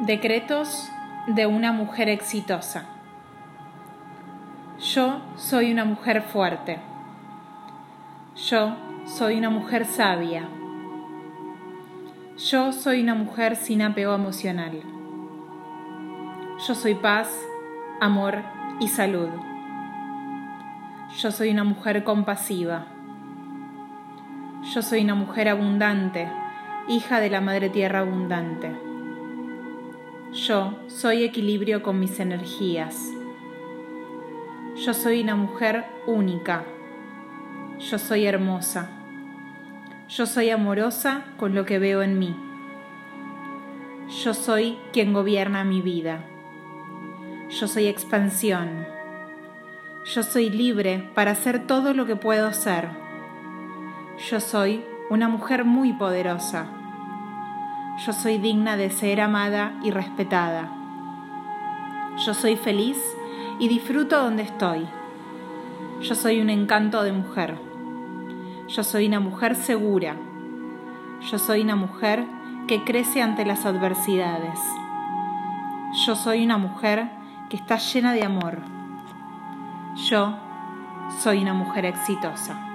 Decretos de una mujer exitosa. Yo soy una mujer fuerte. Yo soy una mujer sabia. Yo soy una mujer sin apego emocional. Yo soy paz, amor y salud. Yo soy una mujer compasiva. Yo soy una mujer abundante, hija de la Madre Tierra abundante. Yo soy equilibrio con mis energías. Yo soy una mujer única. Yo soy hermosa. Yo soy amorosa con lo que veo en mí. Yo soy quien gobierna mi vida. Yo soy expansión. Yo soy libre para hacer todo lo que puedo ser. Yo soy una mujer muy poderosa yo soy digna de ser amada y respetada. Yo soy feliz y disfruto donde estoy. Yo soy un encanto de mujer. Yo soy una mujer segura. Yo soy una mujer que crece ante las adversidades. Yo soy una mujer que está llena de amor. Yo soy una mujer exitosa.